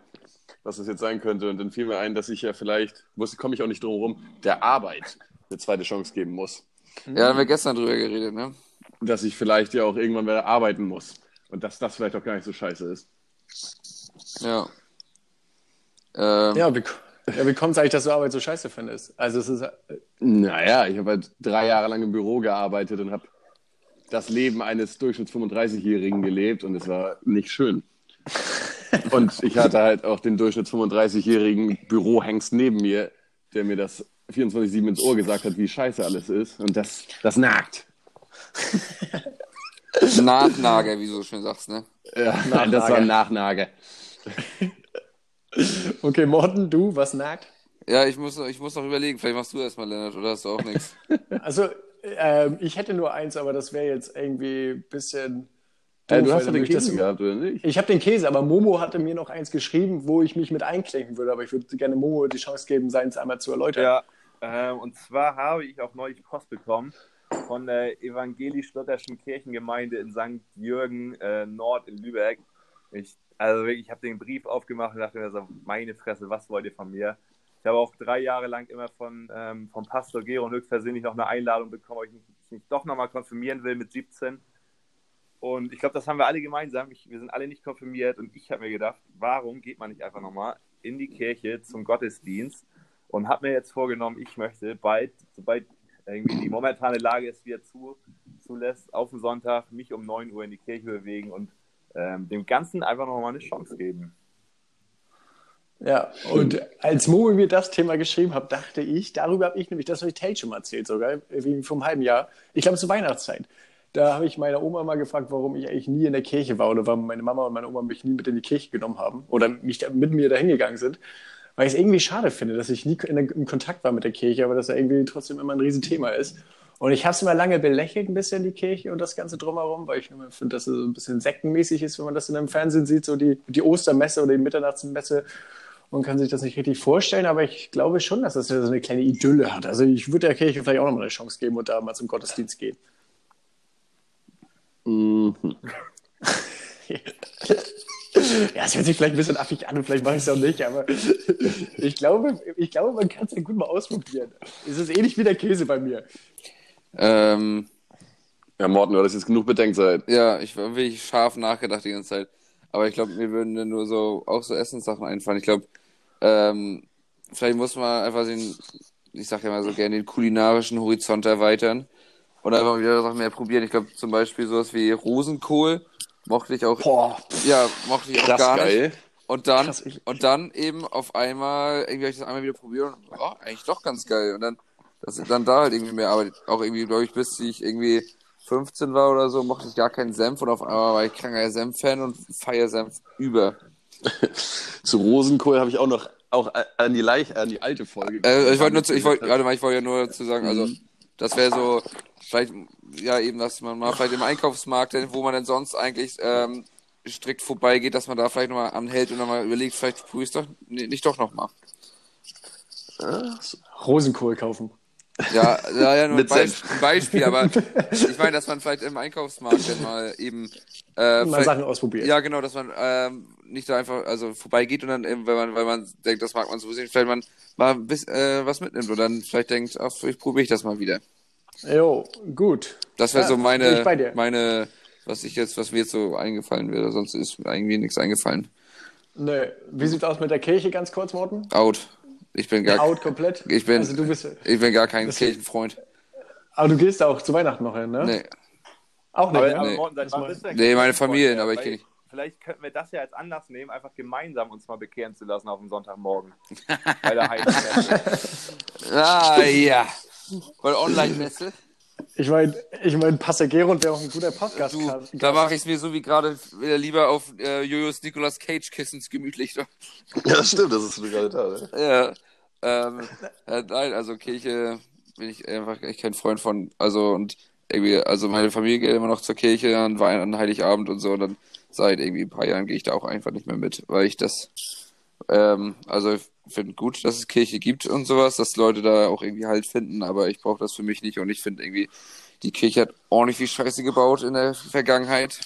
was das jetzt sein könnte. Und dann fiel mir ein, dass ich ja vielleicht, komme ich auch nicht drum herum, der Arbeit eine zweite Chance geben muss. Ja, da haben wir gestern drüber geredet, ne? Dass ich vielleicht ja auch irgendwann wieder arbeiten muss. Und dass das vielleicht auch gar nicht so scheiße ist. Ja. Ähm, Ja, wie, ja, wie kommt es eigentlich, dass du Arbeit so scheiße findest? Also es ist, äh, Naja, ich habe halt drei Jahre lang im Büro gearbeitet und habe das Leben eines Durchschnitts 35-Jährigen gelebt und es war nicht schön. Und ich hatte halt auch den Durchschnitts 35-jährigen Bürohengst neben mir, der mir das 24-7 ins Ohr gesagt hat, wie scheiße alles ist. Und das, das nagt. Nachnager, wie du so schön sagst, ne? Ja, das war ein Nachnage. okay, Morten, du, was nagt? Ja, ich muss, ich muss noch überlegen. Vielleicht machst du erstmal, Lennart, oder hast du auch nichts? Also, ähm, ich hätte nur eins, aber das wäre jetzt irgendwie ein bisschen. Äh, doof, du hast ja den nämlich das- Käse gehabt, oder nicht? Ich habe den Käse, aber Momo hatte mir noch eins geschrieben, wo ich mich mit einklinken würde. Aber ich würde gerne Momo die Chance geben, seins einmal zu erläutern. Ja, ähm, und zwar habe ich auch neulich Post bekommen von der evangelisch-lutherischen Kirchengemeinde in St. Jürgen äh, Nord in Lübeck. Ich, also wirklich, ich habe den Brief aufgemacht und dachte mir so, meine Fresse, was wollt ihr von mir? Ich habe auch drei Jahre lang immer von, ähm, vom Pastor Gero höchstpersönlich noch eine Einladung bekommen, ob ich mich, ich mich doch nochmal konfirmieren will mit 17. Und ich glaube, das haben wir alle gemeinsam. Ich, wir sind alle nicht konfirmiert und ich habe mir gedacht, warum geht man nicht einfach nochmal in die Kirche zum Gottesdienst und habe mir jetzt vorgenommen, ich möchte bald, sobald irgendwie die momentane Lage es wieder zu, zulässt, auf den Sonntag mich um 9 Uhr in die Kirche bewegen und ähm, dem Ganzen einfach nochmal eine Chance geben. Ja, und als Momo mir das Thema geschrieben hat, dachte ich, darüber habe ich nämlich, das habe ich Tate schon mal erzählt sogar, wie vor einem halben Jahr. Ich glaube, zur Weihnachtszeit. Da habe ich meine Oma mal gefragt, warum ich eigentlich nie in der Kirche war oder warum meine Mama und meine Oma mich nie mit in die Kirche genommen haben oder mich da- mit mir dahin gegangen sind. Weil ich es irgendwie schade finde, dass ich nie in, in Kontakt war mit der Kirche, aber dass er irgendwie trotzdem immer ein Riesenthema ist. Und ich habe es immer lange belächelt, ein bisschen die Kirche und das Ganze drumherum, weil ich immer finde, dass es so ein bisschen sektenmäßig ist, wenn man das in einem Fernsehen sieht, so die, die Ostermesse oder die Mitternachtsmesse. Man kann sich das nicht richtig vorstellen, aber ich glaube schon, dass das so eine kleine Idylle hat. Also ich würde der Kirche vielleicht auch nochmal eine Chance geben und da mal zum Gottesdienst gehen. Mhm. Ja, es hört sich vielleicht ein bisschen affig an und vielleicht mache ich es auch nicht, aber ich glaube, ich glaube, man kann es ja gut mal ausprobieren. Es ist ähnlich wie der Käse bei mir. Ähm, Ja, Morten, du hattest jetzt genug Bedenkzeit. ja, ich habe wirklich scharf nachgedacht die ganze Zeit. Aber ich glaube, mir würden dann nur so, auch so Essenssachen einfallen. Ich glaube, ähm, vielleicht muss man einfach den, ich sag ja mal so gerne, den kulinarischen Horizont erweitern. Und einfach wieder Sachen mehr probieren. Ich glaube, zum Beispiel sowas wie Rosenkohl mochte ich auch, Boah, ja, mochte ich auch Krass gar geil. nicht. Und dann, Krass, ich- und dann eben auf einmal, irgendwie habe ich das einmal wieder probiert und, oh, eigentlich doch ganz geil. Und dann, das, dann da halt irgendwie mehr Arbeit. Auch irgendwie, glaube ich, bis ich irgendwie 15 war oder so, mochte ich gar keinen Senf und auf einmal war ich kranker Senf-Fan und feier Senf über. Zu Rosenkohl habe ich auch noch auch an die, Leich, an die alte Folge. Äh, ich wollte nur, zu, ich wollte, warte mal, ich wollte ja nur dazu sagen, also, Mhm. das wäre so, vielleicht, ja, eben, dass man mal vielleicht im Einkaufsmarkt, wo man denn sonst eigentlich, ähm, strikt vorbeigeht, dass man da vielleicht nochmal anhält und nochmal überlegt, vielleicht ich doch, nee, nicht doch nochmal. Rosenkohl kaufen. Ja, ja, ja nur ein, ein Beispiel, aber ich meine, dass man vielleicht im Einkaufsmarkt dann mal eben äh, Mal Sachen ausprobieren. ja genau, dass man ähm, nicht da einfach also vorbeigeht und dann eben, wenn man, weil man denkt, das mag man sowieso nicht, vielleicht man mal bisschen, äh, was mitnimmt und dann vielleicht denkt, ach, vielleicht probiere ich das mal wieder. Jo, gut. Das wäre Ja, so meine, ich meine, was ich jetzt, was mir jetzt so eingefallen wäre, sonst ist mir irgendwie nichts eingefallen. Nö. Wie sieht's aus mit der Kirche ganz kurz, Morten? Out. Ich bin gar, Out komplett? ich bin, Also du bist, ich bin gar kein Kirchenfreund. aber du gehst auch zu Weihnachten noch hin, ne? Nee. Auch nicht, Aber, ne? aber Nee. Morten, denn Nee, meine? Familien, Ja, aber ich weil geh nicht. Vielleicht könnten wir das ja als Anlass nehmen, einfach gemeinsam uns mal bekehren zu lassen auf dem Sonntagmorgen. Bei der Heiligen Ah, ja. Weil Online-Messe. Ich meine, ich mein, Passagiero und wäre auch ein guter Podcast. Du, da mache ich es mir so wie gerade wieder lieber auf äh, Jojos Nicolas Cage Kissens gemütlich. Ja, das stimmt, das ist gerade da. Ne? Ja. Ähm, äh, nein, also Kirche bin ich einfach echt kein Freund von. Also und irgendwie, also meine Familie geht immer noch zur Kirche an Weihnachten, Heiligabend und so. Und dann seit irgendwie ein paar Jahren gehe ich da auch einfach nicht mehr mit, weil ich das, ähm, also finde gut, dass es Kirche gibt und sowas, dass Leute da auch irgendwie Halt finden, aber ich brauche das für mich nicht und ich finde irgendwie, die Kirche hat ordentlich viel Scheiße gebaut in der Vergangenheit.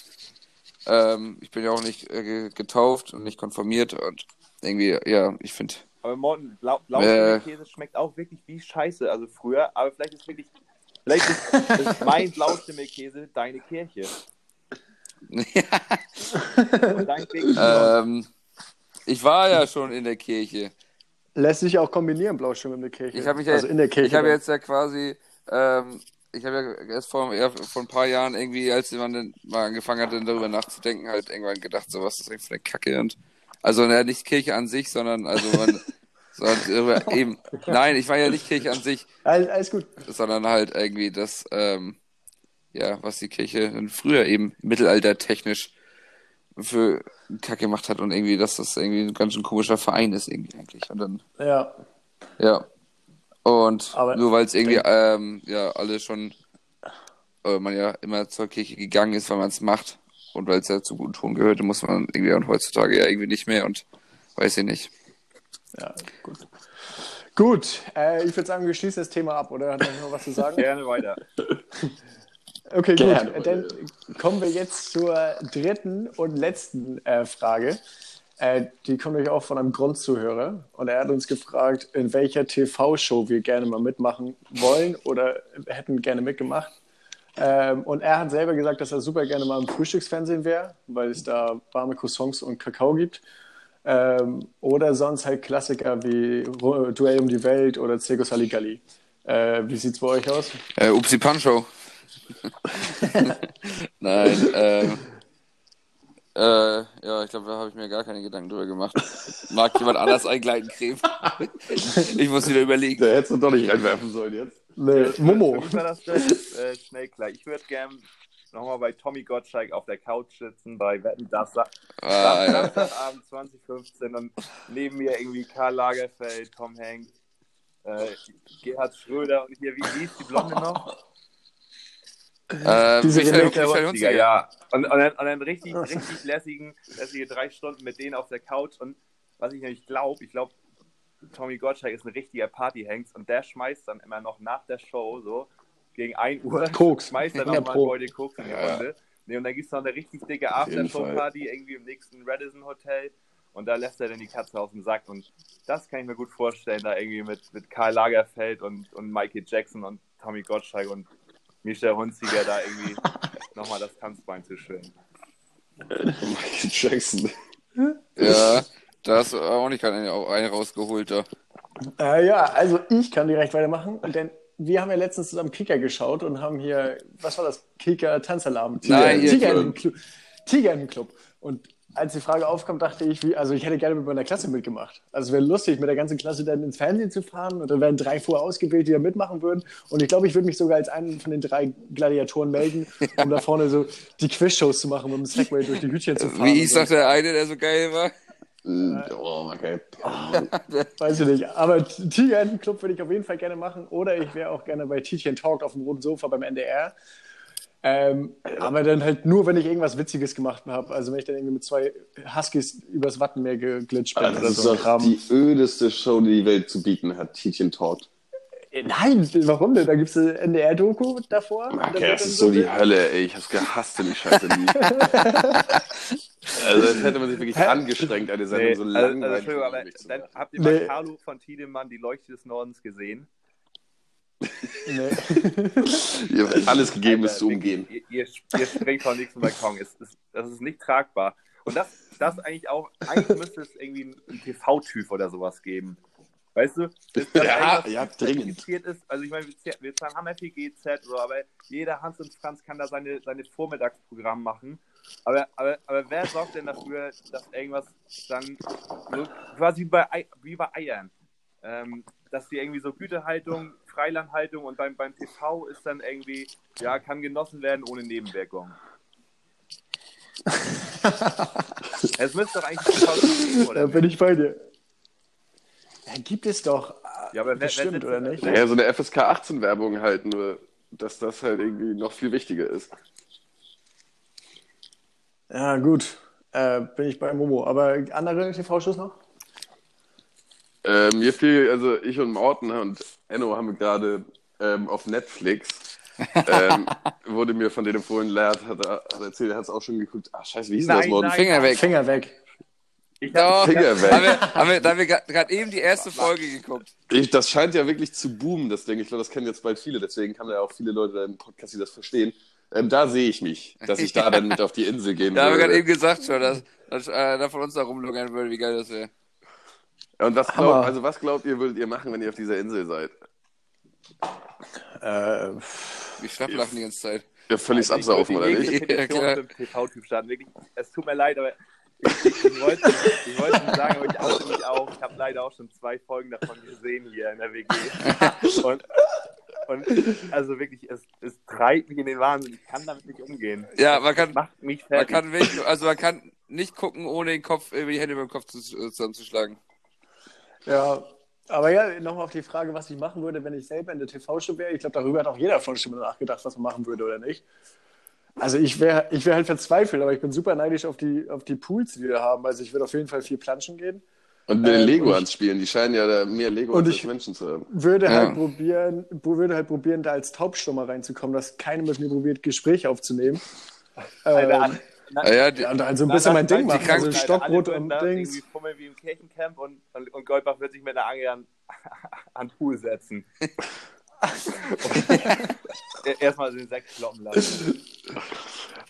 Ähm, ich bin ja auch nicht äh, getauft und nicht konformiert und irgendwie, ja, ich finde. Aber Morten, Blau Blauschimmelkäse äh, schmeckt auch wirklich wie Scheiße. Also früher, aber vielleicht ist wirklich, vielleicht ist, ist mein Blauschimmelkäse deine Kirche. ähm, ich war ja schon in der Kirche. Lässt sich auch kombinieren, Blauschimmel mit Kirche. Ich habe ja, also in der Kirche. Ich habe jetzt ja quasi, ähm, ich habe ja erst vor, vor ein paar Jahren irgendwie, als man dann mal angefangen hatte, darüber nachzudenken, halt irgendwann gedacht, so was ist eigentlich für eine Kacke und also ja, nicht Kirche an sich, sondern also man sondern eben nein, ich war ja nicht Kirche an sich. Alles, alles gut. Sondern halt irgendwie das, ähm, ja, was die Kirche früher eben mittelaltertechnisch für Kacke gemacht hat und irgendwie, dass das irgendwie ein ganz schön komischer Verein ist irgendwie eigentlich. Und dann. Ja. Ja. Und Aber nur weil es irgendwie, ähm, ja, alle schon, äh, man ja immer zur Kirche gegangen ist, weil man es macht und weil es ja zu guten Ton gehörte, muss man irgendwie und heutzutage ja irgendwie nicht mehr und weiß ich nicht. Ja, gut. Gut, äh, ich würde sagen, wir schließen das Thema ab, oder? Hat noch was zu sagen? Gerne weiter. Okay, Gerne. gut. Dann kommen wir jetzt zur dritten und letzten äh, Frage. Äh, die kommt euch auch von einem Grundzuhörer. Und er hat uns gefragt, in welcher TV-Show wir gerne mal mitmachen wollen oder hätten gerne mitgemacht. Ähm, und er hat selber gesagt, dass er super gerne mal im Frühstücksfernsehen wäre, weil es da warme Croissants und Kakao gibt. Ähm, oder sonst halt Klassiker wie Duell um die Welt oder Circus Halligalli. Äh, wie sieht es bei euch aus? Äh, Upsi Pancho. Nein, ähm, äh, ja, ich glaube, da habe ich mir gar keine Gedanken drüber gemacht. Mag jemand anders eingleiten, Creme? ich muss wieder überlegen. Da hättest du doch nicht reinwerfen sollen jetzt. Nee, Momo. Für war das äh, schnell klar. Ich würde gerne nochmal bei Tommy Gottschalk auf der Couch sitzen, bei Wetten, das ah, Samstagabend 2015 und neben mir irgendwie Karl Lagerfeld, Tom Hanks, äh, Gerhard Schröder und hier, wie hieß die Blonde noch? Ähm, Diese Michael, Michael Hunziger, ja. Und, und, dann, und dann richtig, richtig lässigen, lässige drei Stunden mit denen auf der Couch. Und was ich nämlich glaube, ich glaube, Tommy Gottschalk ist ein richtiger Partyhengst und der schmeißt dann immer noch nach der Show so gegen 1 Uhr. Koks. Schmeißt dann nochmal ein Beutel Koks in die Runde. Nee, und dann gibt es noch eine richtig dicke Aftershow-Party irgendwie im nächsten Radisson Hotel. Und da lässt er dann die Katze aus dem Sack. Und das kann ich mir gut vorstellen, da irgendwie mit, mit Karl Lagerfeld und, und Mikey Jackson und Tommy Gottschalk und Michel Hunziger da irgendwie nochmal das Tanzbein zu schwingen. Michael Jackson. Ja, da hast du auch nicht eine, eine rausgeholt. Da. Äh, ja, also ich kann direkt weitermachen, denn wir haben ja letztens zusammen Kicker geschaut und haben hier, was war das? Kicker Tanzalarm. Nein, Tiger, im Club. Tiger im Club. Und als die Frage aufkam, dachte ich, wie, also ich hätte gerne mit meiner Klasse mitgemacht. Also es wäre lustig, mit der ganzen Klasse dann ins Fernsehen zu fahren und dann wären drei vorher ausgewählt, die da mitmachen würden. Und ich glaube, ich würde mich sogar als einen von den drei Gladiatoren melden, um da vorne so die Quizshows zu machen, um im Segway durch die Hütchen zu fahren. Wie ich sagte, der eine, der so geil war. Oh, okay. Weiß ich nicht. Aber Tiger Club würde ich auf jeden Fall gerne machen. Oder ich wäre auch gerne bei Tietchen Talk auf dem roten Sofa beim NDR. Ähm, aber dann halt nur, wenn ich irgendwas Witziges gemacht habe. Also wenn ich dann irgendwie mit zwei Huskies übers Wattenmeer geglitscht bin. Also das ist so doch die ödeste Show, die die Welt zu bieten hat, Tietchen Talk. Äh, nein, warum denn? Da gibt es eine NDR-Doku davor. Okay, das ist so die Hölle, ey. Ich hab's gehasst, die Scheiße. also, das hätte man sich wirklich Hä? angestrengt, eine Sendung nee, so lang also, also, aber dann, Habt ihr mal nee. Carlo von Tiedemann, die Leuchte des Nordens, gesehen? Nee. ihr habt alles gegeben, es zu umgehen. Ihr, ihr, ihr springt vom nächsten Balkon. Es, es, das ist nicht tragbar. Und das, das eigentlich auch, eigentlich müsste es irgendwie einen TV-Typ oder sowas geben. Weißt du? Das, das ja, ja, dringend. Ist, also ich meine, wir, wir haben ja viel GZ, so, aber jeder Hans und Franz kann da seine, seine Vormittagsprogramm machen. Aber, aber, aber wer sorgt denn dafür, dass irgendwas dann so quasi wie bei, wie bei Eiern, ähm, dass die irgendwie so Gütehaltung, Freilandhaltung und beim, beim TV ist dann irgendwie, ja, kann genossen werden ohne Nebenwirkung. es müsste doch eigentlich TV geben, oder? Da bin ich bei dir. Ja, gibt es doch. Ja, aber bestimmt, wer, wer oder nicht? Naja, so eine FSK 18 Werbung halt nur, dass das halt irgendwie noch viel wichtiger ist. Ja, gut. Äh, bin ich bei Momo. Aber andere TV-Shows noch? Äh, mir fiel, also ich und Morten und Enno haben gerade ähm, auf Netflix ähm, wurde mir von denen empfohlen, Laird hat, er- hat erzählt, er hat es auch schon geguckt. Ach, scheiße, wie hieß denn das Nein, Wort? nein. Finger weg. Finger weg. Ich Doch. Finger weg. Haben wir, haben wir, da haben wir gerade eben die erste Folge geguckt. Ich, das scheint ja wirklich zu boomen, das Ding. Ich glaube, das kennen jetzt bald viele, deswegen haben ja auch viele Leute da im Podcast, die das verstehen. Ähm, da sehe ich mich, dass ich da dann mit auf die Insel gehen Da haben wir gerade würde. eben gesagt schon, dass, dass äh, da von uns da rumlungern würde, wie geil das wäre. Und was glaubt, also was glaubt ihr, würdet ihr machen, wenn ihr auf dieser Insel seid? Äh, Wir schlapplachen die ganze Zeit. Ja, völlig Also ich absaufen, oder nicht? Ja, klar. TV-Typ starten. Wirklich, es tut mir leid, aber ich, ich, ich wollte ich wollte nicht sagen, aber ich oute mich auch. Ich habe leider auch schon zwei Folgen davon gesehen hier in der WG. Und, und also wirklich, es, es treibt mich in den Wahnsinn. Ich kann damit nicht umgehen. Ja, man kann, macht mich man fertig. kann wirklich, also man kann nicht gucken, ohne den Kopf, über die Hände über den Kopf zu, äh, zusammenzuschlagen. Ja, aber ja, nochmal auf die Frage, was ich machen würde, wenn ich selber in der TV-Show wäre. Ich glaube, darüber hat auch jeder von schon mal nachgedacht, was man machen würde oder nicht. Also ich wäre ich wär halt verzweifelt, aber ich bin super neidisch auf die, auf die Pools, die wir haben. Also ich würde auf jeden Fall viel planschen gehen. Und mit den Ähm, Lego und ich- ans Spielen, die scheinen ja da mehr Lego Und als ich- Menschen zu haben. Würde Ja. halt probieren, würde halt probieren, da als Taubstummer reinzukommen, dass keiner mit mir probiert, Gespräche aufzunehmen. Ähm, na- Ja, die, ja, und halt so ein bisschen mein Ding machen. Also Stockbrot und Dings. Irgendwie fummeln wie im Kirchencamp und, und, und Goldbach wird sich mit einer Angel an, an Pool setzen. Und Erstmal den Sekt kloppen lassen.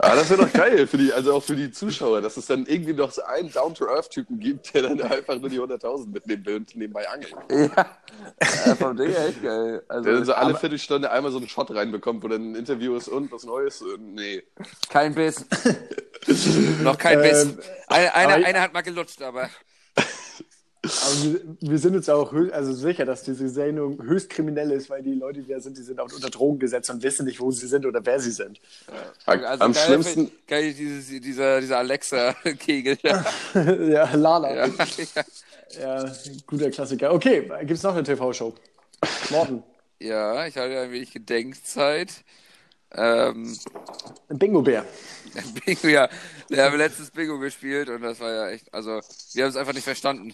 Ah, das wäre doch geil, für die, also auch für die Zuschauer, dass es dann irgendwie noch so einen Down-to-Earth-Typen gibt, der dann einfach nur die 100.000 mitnehmen will und nebenbei angelt. ja, vom Ding her echt geil. Also, Der dann so alle aber Viertelstunde einmal so einen Shot reinbekommt, wo dann ein Interview ist und was Neues. Äh, Nee. kein Biss. Noch kein Biss. Ähm, Eine, eine, aber- eine hat mal gelutscht, aber Aber wir, wir sind uns auch hö- also sicher, dass diese Sendung höchst kriminell ist, weil die Leute, die da sind, die sind auch unter Drogen gesetzt und wissen nicht, wo sie sind oder wer sie sind. also Am geil, schlimmsten, Geil, dieses, dieser, dieser Alexa-Kegel. Ja. ja, Lala. Ja. Ja. guter Klassiker. Okay, gibt es noch eine TV-Show? Morten, ja, ich hatte ein wenig Gedenkzeit. Ähm, ein Bingo-Bär. Bingo, ja. Wir haben letztes Bingo gespielt und das war ja echt, also, wir haben es einfach nicht verstanden.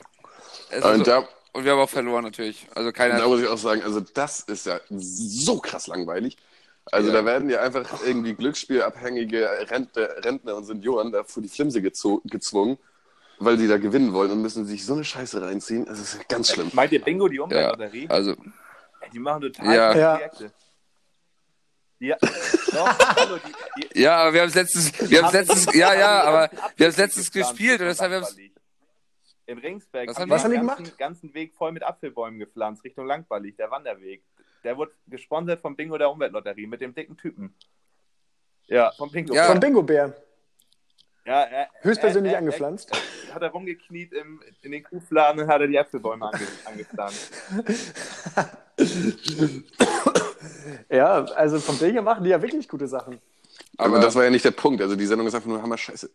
Es ist und so, da, und wir haben auch verloren natürlich. Also keiner. da muss ich auch sagen, also das ist ja so krass langweilig. Also Ja. da werden ja einfach irgendwie glücksspielabhängige Rentner, Rentner und Senioren da vor die Flimse gezwungen, weil die da gewinnen wollen und müssen sich so eine Scheiße reinziehen. Das ist ja ganz schlimm. Meint ihr Bingo, die ja, Umweltlotterie? also, Die machen total Ja. Ja. Projekte. Ja, doch, hallo, die, die, ja, aber wir haben es letztens, wir haben es letztens, ja, ja, aber wir haben es letztens gespielt und deshalb wir haben es, Langballig. In Ringsberg Was haben Was haben die den gemacht? ganzen, ganzen Weg voll mit Apfelbäumen gepflanzt, Richtung Langballig, der Wanderweg. Der wurde gesponsert vom Bingo der Umweltlotterie mit dem dicken Typen. Ja, vom Bingo. Ja. Vom Bingo-Bär. ja er, Höchstpersönlich er, er, angepflanzt. Er, hat er rumgekniet im, in den Kuhfladen und hat er die Apfelbäume ange, angepflanzt. Ja, also vom Ding her machen die ja wirklich gute Sachen. Aber, aber das war ja nicht der Punkt. Also die Sendung ist einfach nur hammer scheiße.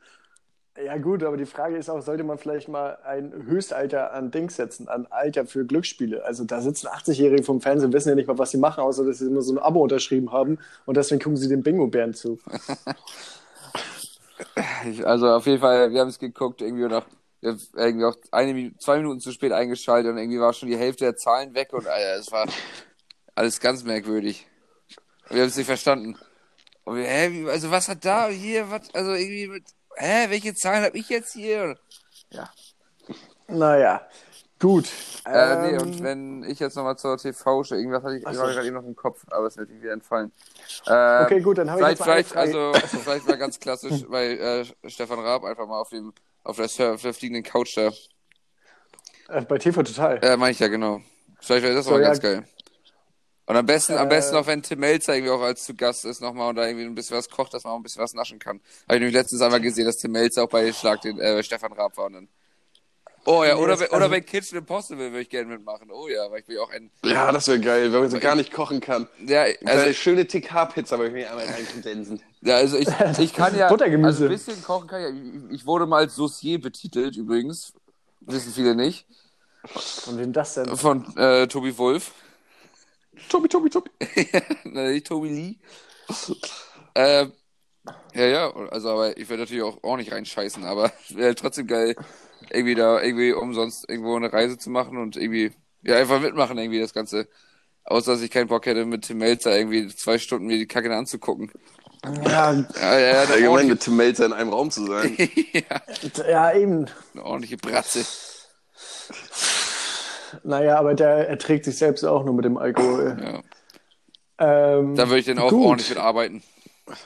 Ja gut, aber die Frage ist auch, sollte man vielleicht mal ein Höchstalter an Dings setzen, an Alter für Glücksspiele? Also da sitzen 80-Jährige vom Fernsehen, wissen ja nicht mal, was sie machen, außer dass sie immer so ein Abo unterschrieben haben und deswegen gucken sie den Bingo-Bären zu. also auf jeden Fall, wir haben es geguckt, irgendwie noch, irgendwie auch eine zwei Minuten zu spät eingeschaltet und irgendwie war schon die Hälfte der Zahlen weg und Alter, es war alles ganz merkwürdig. Wir haben es nicht verstanden. Und wir, hä, also was hat da hier, was, also irgendwie mit, hä, welche Zahlen habe ich jetzt hier? Ja. Naja, gut. Äh, nee, Ähm, und wenn ich jetzt nochmal zur TV-Show, irgendwas hatte ich so. war gerade eben noch im Kopf, aber es wird mir wieder entfallen. Ähm, Okay, gut, dann habe ich jetzt vielleicht, Frage. also, vielleicht mal ganz klassisch, weil äh, Stefan Raab einfach mal auf dem, auf der, auf der fliegenden Couch da, Äh, bei TV Total. äh, meine ich ja genau. Vielleicht wäre das So, mal ja. ganz geil. Und am besten, am Äh, besten noch, wenn Tim Melzer irgendwie auch als zu Gast ist nochmal und da irgendwie ein bisschen was kocht, dass man auch ein bisschen was naschen kann. Habe ich nämlich letztens einmal gesehen, dass Tim Melzer auch bei Schlag den äh, Stefan Raab war und dann. Oh ja, oder, oder also- bei Kitchen Impossible würde ich gerne mitmachen. Oh ja, weil ich will auch ein. Ja, das wäre geil, wenn man so gar nicht kochen kann. Ja, Also, eine schöne TK-Pizza, aber ich mir einmal reinkondensen. Ja, also ich, ich kann ja, also ein bisschen kochen kann ich ja. Ich wurde mal als Saucier betitelt übrigens, wissen viele nicht, Von wem das denn? von äh, Tobi Wolf, Tobi, Tobi, Tobi. Nein, nicht Tobi Lee. ähm, ja, ja, also aber ich werde natürlich auch, auch nicht reinscheißen, aber es wäre trotzdem geil, irgendwie da irgendwie umsonst irgendwo eine Reise zu machen und irgendwie, ja, einfach mitmachen irgendwie das Ganze. Außer, dass ich keinen Bock hätte, mit Tim Melzer irgendwie zwei Stunden mir die Kacke anzugucken. Ja, Ja, ja, ja, Allgemein ordentliche, mit Tim Melzer in einem Raum zu sein. ja, eben. eine ordentliche Bratze. Naja, aber der erträgt sich selbst auch nur mit dem Alkohol. Ja. Ähm, Da würde ich dann auch gut. ordentlich mit arbeiten.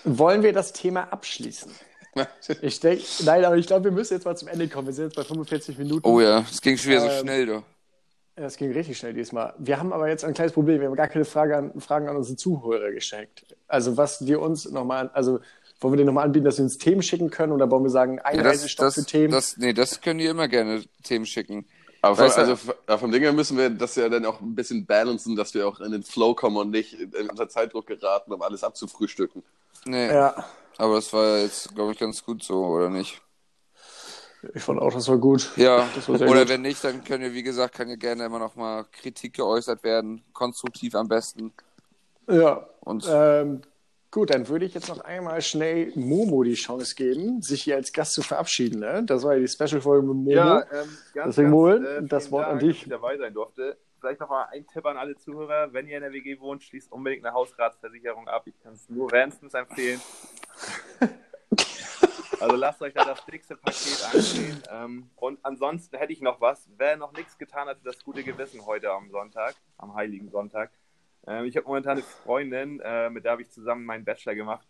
Wollen wir das Thema abschließen? Ich denke, nein, aber ich glaube, wir müssen jetzt mal zum Ende kommen. Wir sind jetzt bei 45 Minuten. Oh ja, es ging schon wieder so Ähm, schnell, doch. Das ging richtig schnell diesmal. Wir haben aber jetzt ein kleines Problem. Wir haben gar keine Frage an, Fragen an unsere Zuhörer geschickt. Also, was wir uns nochmal, also, wollen wir dir nochmal anbieten, dass wir uns Themen schicken können oder wollen wir sagen, Ja, das, das, für Themen? das, nee, das können die immer gerne Themen schicken. Aber Weißt vom, also f- vom Ding her müssen wir das ja dann auch ein bisschen balancen, dass wir auch in den Flow kommen und nicht in- unter Zeitdruck geraten, um alles abzufrühstücken. Nee, ja, aber das war jetzt, glaube ich, ganz gut so, oder nicht? ich fand auch, das war gut. Ja, war oder gut. wenn nicht, dann können wir, wie gesagt, kann ja gerne immer noch mal Kritik geäußert werden, konstruktiv am besten. Ja, Und ähm, gut, dann würde ich jetzt noch einmal schnell Momo die Chance geben, sich hier als Gast zu verabschieden. Ne? Das war ja die Special-Folge mit Momo. Ja, ähm, ganz, Deswegen, Moel, vielen das Wort an Dank, dich. dass ich dabei sein durfte. Vielleicht noch mal ein Tipp an alle Zuhörer. Wenn ihr in der WG wohnt, schließt unbedingt eine Hausratsversicherung ab. Ich kann es nur wärmstens empfehlen. Also lasst euch da das dickste Paket ansehen. Ähm, und ansonsten hätte ich noch was. Wer noch nichts getan hat für das gute Gewissen heute am Sonntag, am Heiligen Sonntag. Ähm, ich habe momentan eine Freundin, äh, mit der habe ich zusammen meinen Bachelor gemacht.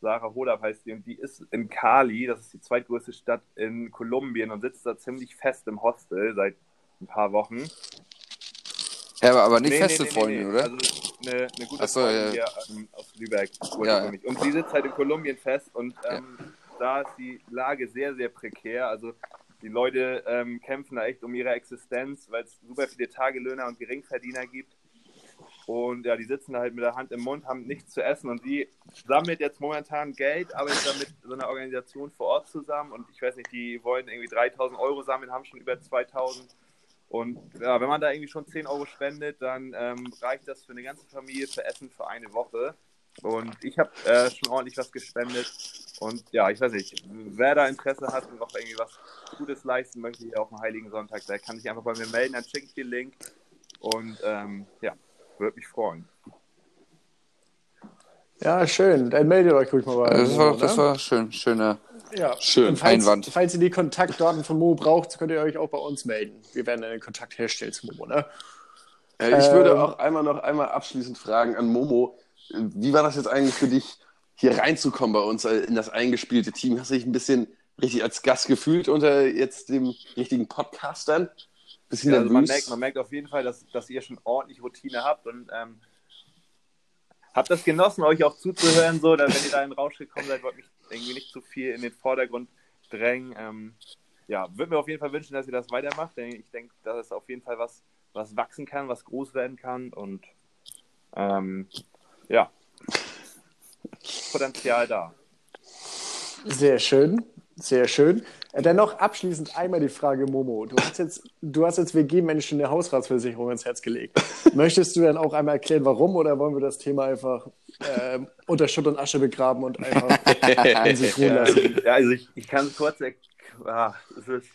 Sarah Hodab heißt die und die ist in Cali, das ist die zweitgrößte Stadt in Kolumbien und sitzt da ziemlich fest im Hostel seit ein paar Wochen. ja, aber, aber nicht Nee, feste nee, nee, Freundin, oder? Also eine, eine gute so, Freundin ja. hier ähm, aus Lübeck Ja. Und sie sitzt halt in Kolumbien fest und ähm, da ist die Lage sehr, sehr prekär. Also die Leute ähm, kämpfen da echt um ihre Existenz, weil es super viele Tagelöhner und Geringverdiener gibt. Und ja, die sitzen da halt mit der Hand im Mund, haben nichts zu essen und sie sammelt jetzt momentan Geld, arbeitet da mit so einer Organisation vor Ort zusammen und ich weiß nicht, die wollen irgendwie 3000 Euro sammeln, haben schon über 2000 und ja, wenn man da irgendwie schon 10 Euro spendet, dann ähm, reicht das für eine ganze Familie für Essen für eine Woche. Und ich habe äh, schon ordentlich was gespendet. Und ja, ich weiß nicht, wer da Interesse hat und noch irgendwie was Gutes leisten möchte hier auf dem Heiligen Sonntag, der kann sich einfach bei mir melden, dann schicke ich den Link. Und ähm, ja, würde mich freuen. Ja, schön. Dann meldet euch ruhig mal bei Das Momo, war, ne? das war schön, schöner. Ja, Schön. Falls, Einwand. falls ihr die Kontaktdaten von Momo braucht, könnt ihr euch auch bei uns melden. Wir werden einen Kontakt herstellen zu Momo, ne? Äh, ich würde Ähm, auch einmal noch einmal abschließend fragen an Momo, wie war das jetzt eigentlich für dich, hier reinzukommen bei uns in das eingespielte Team? Hast du dich ein bisschen richtig als Gast gefühlt unter jetzt dem richtigen Podcastern? Bisschen Ja, also man, nervös? merkt, man merkt auf jeden Fall, dass, dass ihr schon ordentlich Routine habt und ähm, habt das genossen, euch auch zuzuhören, so, wenn ihr da in den Rausch gekommen seid, wollt mich irgendwie nicht zu viel in den Vordergrund drängen. Ähm, ja, würde mir auf jeden Fall wünschen, dass ihr das weitermacht, denn ich denke, das ist auf jeden Fall was, was wachsen kann, was groß werden kann und ähm, ja, Potenzial da. Sehr schön, sehr schön. Äh, Dann noch abschließend einmal die Frage, Momo. Du hast jetzt, du hast jetzt WG-Menschen eine Hausratsversicherung ins Herz gelegt. Möchtest du dann auch einmal erklären, warum oder wollen wir das Thema einfach ähm, unter Schutt und Asche begraben und einfach in sich ruhen lassen? Ja, also ich, ich kann kurz erk- ah, es ist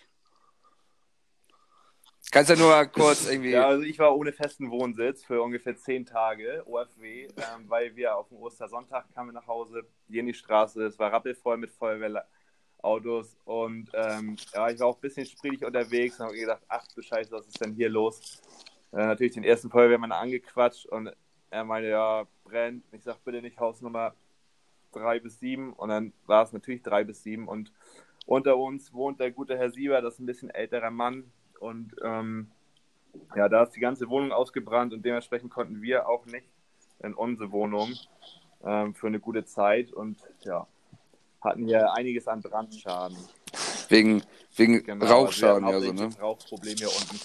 Kannst ja nur kurz irgendwie. Ja, also ich war ohne festen Wohnsitz für ungefähr zehn Tage, OFW, ähm, weil wir auf dem Ostersonntag kamen wir nach Hause, hier in die Straße, es war rappelvoll mit Feuerwehrautos und ähm, ja, ich war auch ein bisschen spriedig unterwegs und habe gedacht, ach du Scheiße, was ist denn hier los? Äh, natürlich den ersten Feuerwehrmann angequatscht und er meinte, ja, brennt. Ich sag bitte nicht Hausnummer drei bis sieben und dann war es natürlich drei bis sieben und unter uns wohnt der gute Herr Sieber, das ist ein bisschen älterer Mann und ähm, ja, da ist die ganze Wohnung ausgebrannt und dementsprechend konnten wir auch nicht in unsere Wohnung ähm, für eine gute Zeit und ja, hatten hier einiges an Brandschaden. Wegen, wegen Genau, Rauchschaden, also ja, wir so, ne? Rauchproblem hier unten.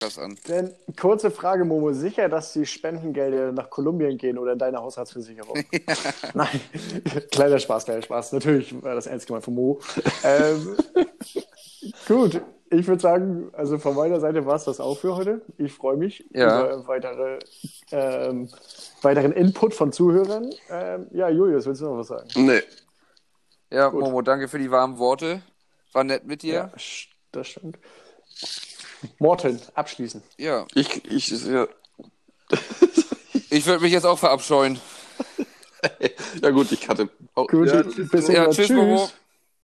Krass an. Dann kurze Frage, Momo. Sicher, dass die Spendengelder nach Kolumbien gehen oder in deine Haushaltsversicherung? Nein, kleiner Spaß, kleiner Spaß. Natürlich war das ernst gemeint von Momo. Ähm, gut, ich würde sagen, also von meiner Seite war es das auch für heute. Ich freue mich Ja. über weitere, ähm, weiteren Input von Zuhörern. Ähm, ja, Julius, willst du noch was sagen? Nee. Ja, Gut. Momo, danke für die warmen Worte. War nett mit dir. sch- das stimmt. Morten, abschließen. Ja, Ich, ich, ja, Ich würde mich jetzt auch verabscheuen. ja gut, ich hatte. Oh, Gut, ja, bis tschüss. bis Ja, tschüss, Tschüss. Momo.